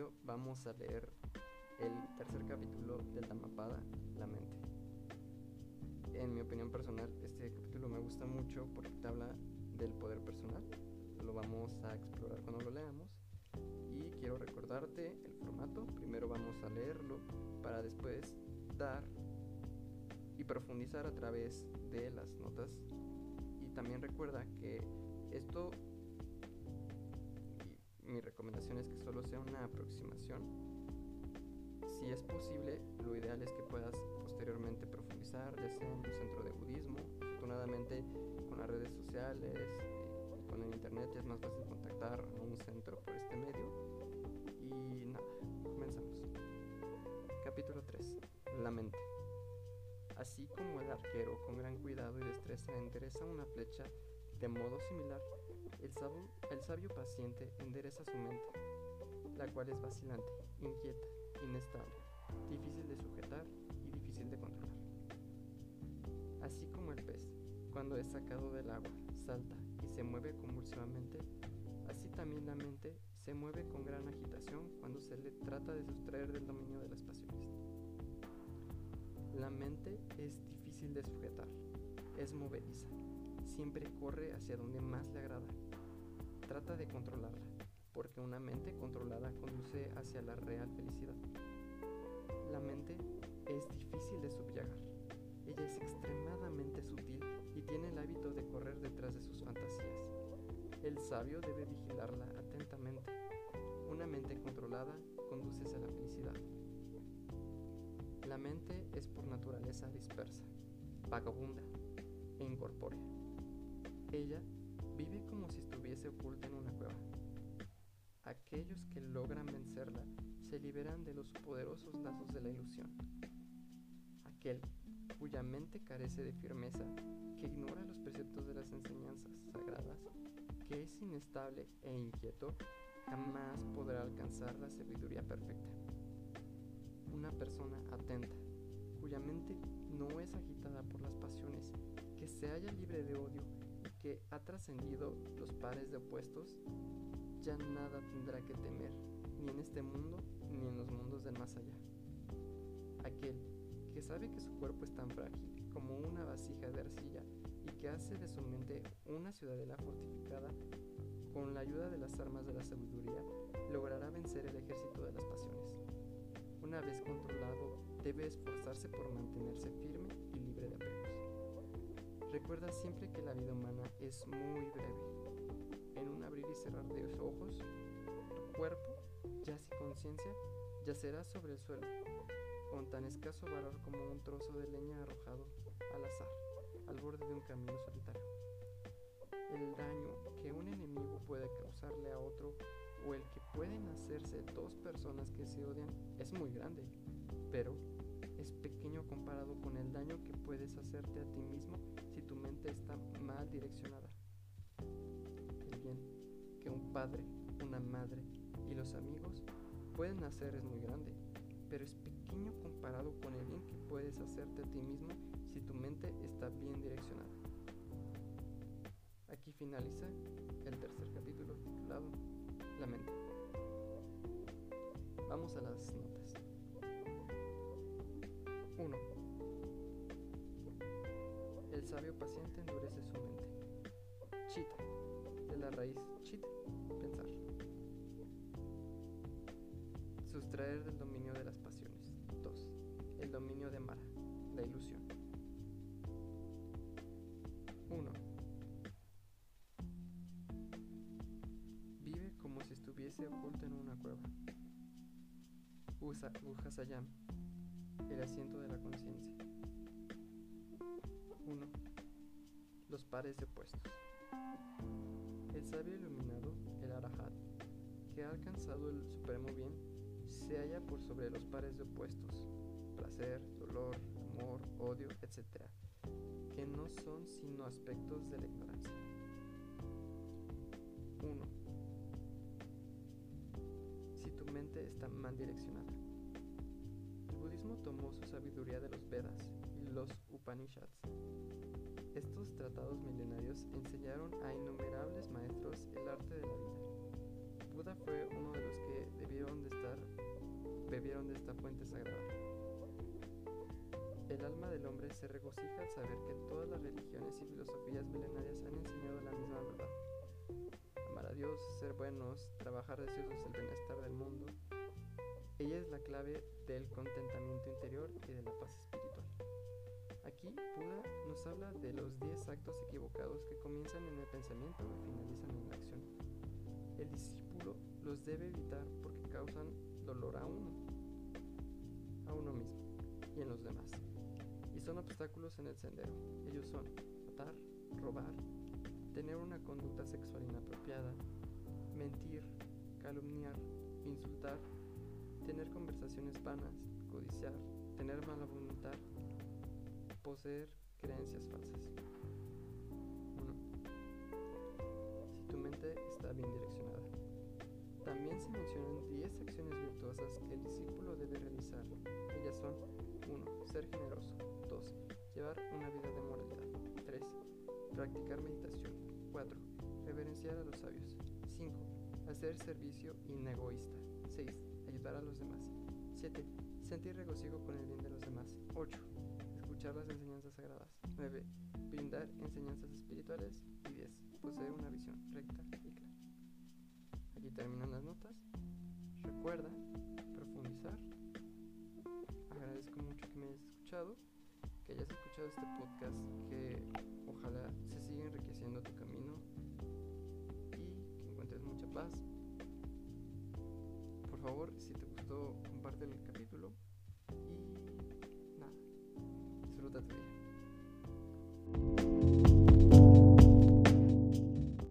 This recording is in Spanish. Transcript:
episodio vamos a leer el tercer capítulo del Dhammapada, La mente. En mi opinión personal, este capítulo me gusta mucho porque te habla del poder personal. Lo vamos a explorar cuando lo leamos. Y quiero recordarte el formato. Primero vamos a leerlo para después dar y profundizar a través de las notas. Y también recuerda que esto mi recomendación es que solo sea una aproximación. Si es posible, lo ideal es que puedas posteriormente profundizar, ya sea en un centro de budismo. Afortunadamente, con las redes sociales y con el internet es más fácil contactar a un centro por este medio. Y nada, comenzamos. Capítulo 3. La mente. Así como el arquero con gran cuidado y destreza endereza una flecha de modo similar, el sabio, paciente endereza su mente, la cual es vacilante, inquieta, inestable, difícil de sujetar y difícil de controlar. Así como el pez, cuando es sacado del agua, salta y se mueve convulsivamente, así también la mente se mueve con gran agitación cuando se le trata de sustraer del dominio de las pasiones. La mente es difícil de sujetar, es movediza, siempre corre hacia donde más le agrada. Trata de controlarla, porque una mente controlada conduce hacia la real felicidad. La mente es difícil de subyagar. Ella es extremadamente sutil y tiene el hábito de correr detrás de sus fantasías. El sabio debe vigilarla atentamente. Una mente controlada conduce hacia la felicidad. La mente es por naturaleza dispersa, vagabunda e incorpórea. Ella vive como si estuviese oculta en una cueva. Aquellos que logran vencerla se liberan de los poderosos lazos de la ilusión. Aquel cuya mente carece de firmeza, que ignora los preceptos de las enseñanzas sagradas, que es inestable e inquieto, jamás podrá alcanzar la sabiduría perfecta. Una persona atenta, cuya mente no es agitada por las pasiones, que se halla libre de odio que ha trascendido los pares de opuestos, ya nada tendrá que temer, ni en este mundo ni en los mundos del más allá. Aquel que sabe que su cuerpo es tan frágil como una vasija de arcilla y que hace de su mente una ciudadela fortificada, con la ayuda de las armas de la sabiduría, logrará vencer el ejército de las pasiones. Una vez controlado, debe esforzarse por mantenerse firme y libre de apegos. Recuerda siempre que la vida humana es muy breve. En un abrir y cerrar de los ojos, tu cuerpo, ya sin conciencia, yacerá sobre el suelo, con tan escaso valor como un trozo de leña arrojado al azar, al borde de un camino solitario. El daño que un enemigo puede causarle a otro o el que pueden hacerse dos personas que se odian es muy grande, pero es pequeño comparado con el daño que puedes hacerte a ti mismo está mal direccionada. El bien que un padre, una madre y los amigos pueden hacer es muy grande, pero es pequeño comparado con el bien que puedes hacerte a ti mismo si tu mente está bien direccionada. Aquí finaliza el tercer capítulo titulado La mente. Vamos a las notas. Sabio paciente endurece su mente. Chita, de la raíz chita, pensar. Sustraer del dominio de las pasiones. 2. El dominio de Mara, la ilusión. 1. Vive como si estuviese oculto en una cueva. Usa Ujasayam, el asiento de la conciencia. Los pares de opuestos. El sabio iluminado, el Arahat, que ha alcanzado el supremo bien, se halla por sobre los pares de opuestos, placer, dolor, amor, odio, etc., que no son sino aspectos de la ignorancia. 1. Si tu mente está mal direccionada budismo tomó su sabiduría de los Vedas y los Upanishads. Estos tratados milenarios enseñaron a innumerables maestros el arte de la vida. Buda fue uno de los que debieron de estar, bebieron de esta fuente sagrada. El alma del hombre se regocija al saber que todas las religiones y filosofías milenarias han enseñado la misma verdad. Amar a Dios, ser buenos, trabajar deseosos del bienestar del mundo. Ella es la clave del contentamiento interior y de la paz espiritual. Aquí Buda nos habla de los 10 actos equivocados que comienzan en el pensamiento y finalizan en la acción. El discípulo los debe evitar porque causan dolor a uno, a uno mismo y en los demás son obstáculos en el sendero. Ellos son matar, robar, tener una conducta sexual inapropiada, mentir, calumniar, insultar, tener conversaciones vanas, codiciar, tener mala voluntad, poseer creencias falsas. 1. Si tu mente está bien direccionada. También se mencionan 10 acciones virtuosas que el discípulo debe realizar. Ellas son 1. Ser generoso. 2. Llevar una vida de moralidad. 3. Practicar meditación. 4. Reverenciar a los sabios. 5. Hacer servicio inegoísta. 6. Ayudar a los demás. 7. Sentir regocijo con el bien de los demás. 8. Escuchar las enseñanzas sagradas. 9. Brindar enseñanzas espirituales. Y 10. Poseer una visión recta y clara. Aquí terminan las notas. Recuerda profundizar. Agradezco mucho que me hayas escuchado que hayas escuchado este podcast, que ojalá se siga enriqueciendo tu camino y que encuentres mucha paz. Por favor, si te gustó, comparte el capítulo y nada, disfruta tu día.